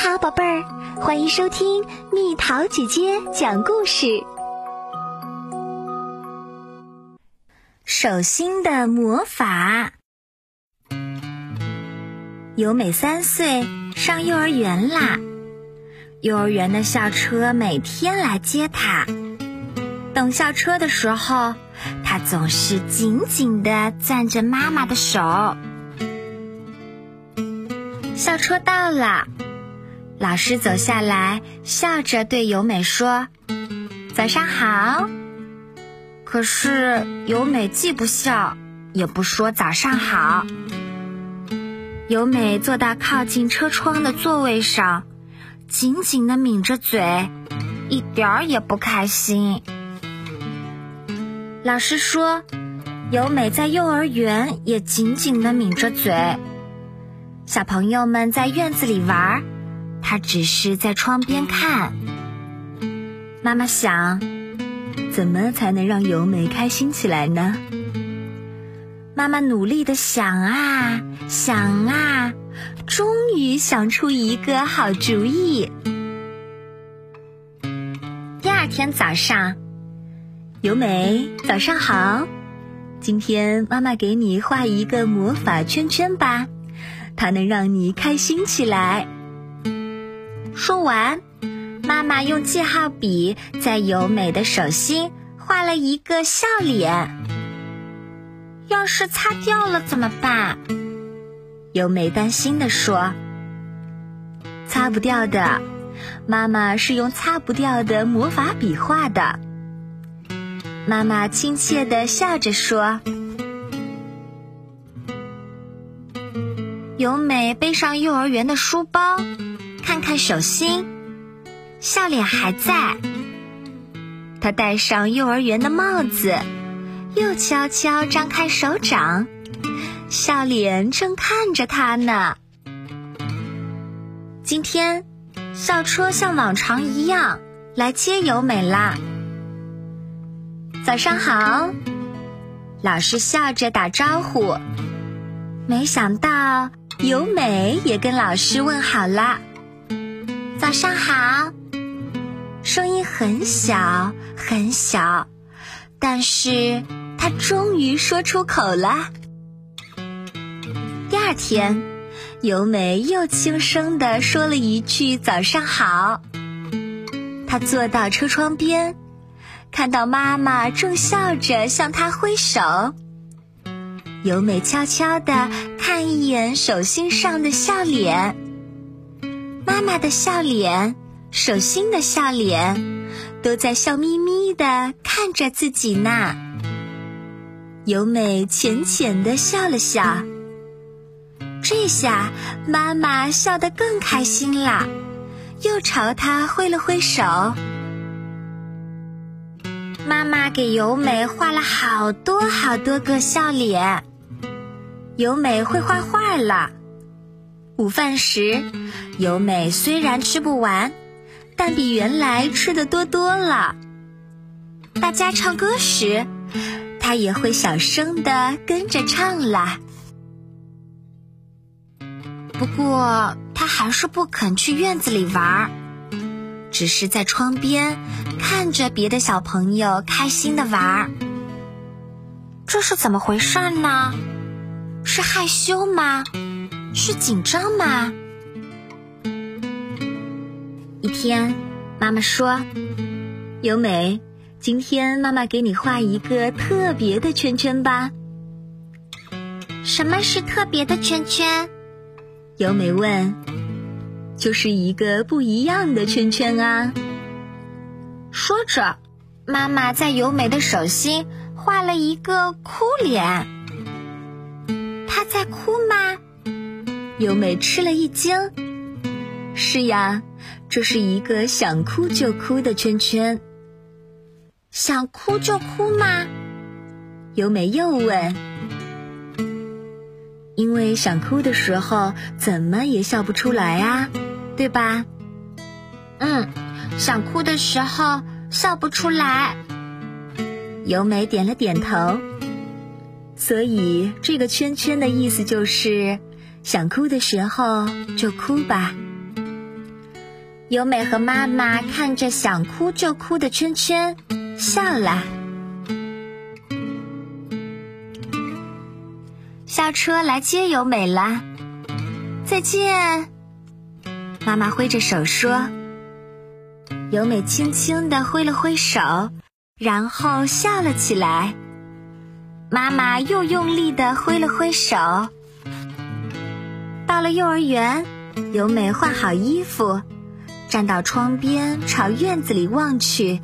好，宝贝儿，欢迎收听蜜桃姐姐讲故事。手心的魔法。由美三岁，上幼儿园啦。幼儿园的校车每天来接她。等校车的时候，她总是紧紧的攥着妈妈的手。校车到了。老师走下来，笑着对由美说：“早上好。”可是由美既不笑，也不说早上好。由美坐到靠近车窗的座位上，紧紧的抿着嘴，一点儿也不开心。老师说，由美在幼儿园也紧紧的抿着嘴。小朋友们在院子里玩儿。他只是在窗边看。妈妈想，怎么才能让由美开心起来呢？妈妈努力的想啊想啊，终于想出一个好主意。第二天早上，由美早上好，今天妈妈给你画一个魔法圈圈吧，它能让你开心起来。说完，妈妈用记号笔在由美的手心画了一个笑脸。要是擦掉了怎么办？由美担心地说：“擦不掉的，妈妈是用擦不掉的魔法笔画的。”妈妈亲切地笑着说：“由美背上幼儿园的书包。”看手心，笑脸还在。他戴上幼儿园的帽子，又悄悄张开手掌，笑脸正看着他呢。今天，校车像往常一样来接由美啦。早上好，老师笑着打招呼。没想到由美也跟老师问好啦。早上好，声音很小很小，但是他终于说出口了。第二天，由美又轻声地说了一句“早上好”。她坐到车窗边，看到妈妈正笑着向她挥手。由美悄悄地看一眼手心上的笑脸。妈妈的笑脸，手心的笑脸，都在笑眯眯的看着自己呢。由美浅浅的笑了笑，这下妈妈笑得更开心啦，又朝她挥了挥手。妈妈给由美画了好多好多个笑脸，由美会画画了。午饭时，由美虽然吃不完，但比原来吃的多多了。大家唱歌时，她也会小声的跟着唱啦。不过，她还是不肯去院子里玩儿，只是在窗边看着别的小朋友开心的玩儿。这是怎么回事呢？是害羞吗？是紧张吗？一天，妈妈说：“由美，今天妈妈给你画一个特别的圈圈吧。”什么是特别的圈圈？由美问。就是一个不一样的圈圈啊。说着，妈妈在由美的手心画了一个哭脸。她在哭吗？由美吃了一惊。是呀，这是一个想哭就哭的圈圈。想哭就哭吗？由美又问。因为想哭的时候，怎么也笑不出来啊，对吧？嗯，想哭的时候笑不出来。由美点了点头。所以这个圈圈的意思就是。想哭的时候就哭吧。由美和妈妈看着想哭就哭的圈圈，笑了。校车来接由美了，再见。妈妈挥着手说。由美轻轻地挥了挥手，然后笑了起来。妈妈又用力地挥了挥手。到了幼儿园，由美换好衣服，站到窗边，朝院子里望去。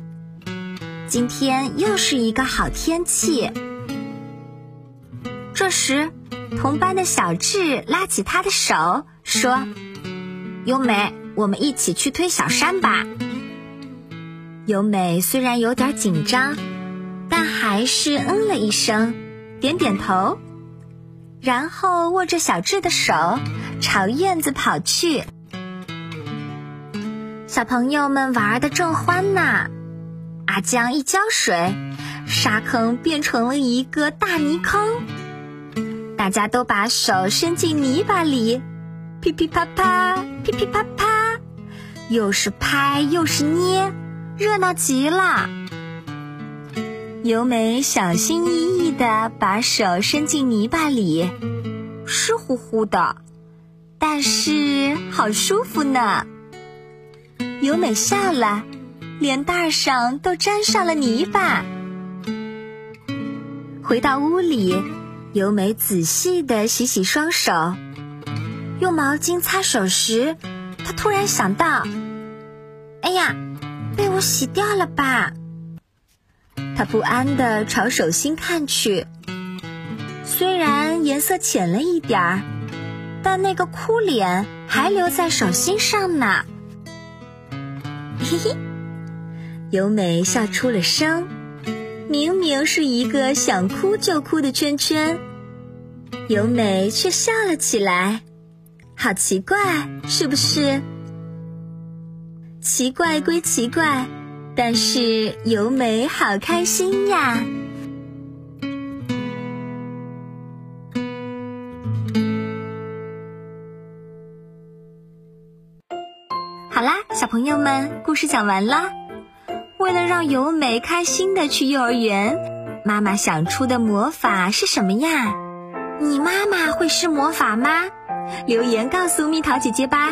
今天又是一个好天气。这时，同班的小智拉起她的手，说：“由美，我们一起去推小山吧。”由美虽然有点紧张，但还是嗯了一声，点点头，然后握着小智的手朝院子跑去。小朋友们玩的正欢呢，阿江一浇水，沙坑变成了一个大泥坑，大家都把手伸进泥巴里，噼噼啪啪，噼噼啪啪，又是拍又是捏。热闹极了，由美小心翼翼地把手伸进泥巴里，湿乎乎的，但是好舒服呢。由美笑了，脸蛋上都沾上了泥巴。回到屋里，由美仔细地洗洗双手，用毛巾擦手时，她突然想到：“哎呀！”被我洗掉了吧？他不安地朝手心看去，虽然颜色浅了一点儿，但那个哭脸还留在手心上呢。嘿嘿，由美笑出了声。明明是一个想哭就哭的圈圈，由美却笑了起来，好奇怪，是不是？奇怪归奇怪，但是由美好开心呀！好啦，小朋友们，故事讲完啦。为了让由美开心的去幼儿园，妈妈想出的魔法是什么呀？你妈妈会施魔法吗？留言告诉蜜桃姐姐吧。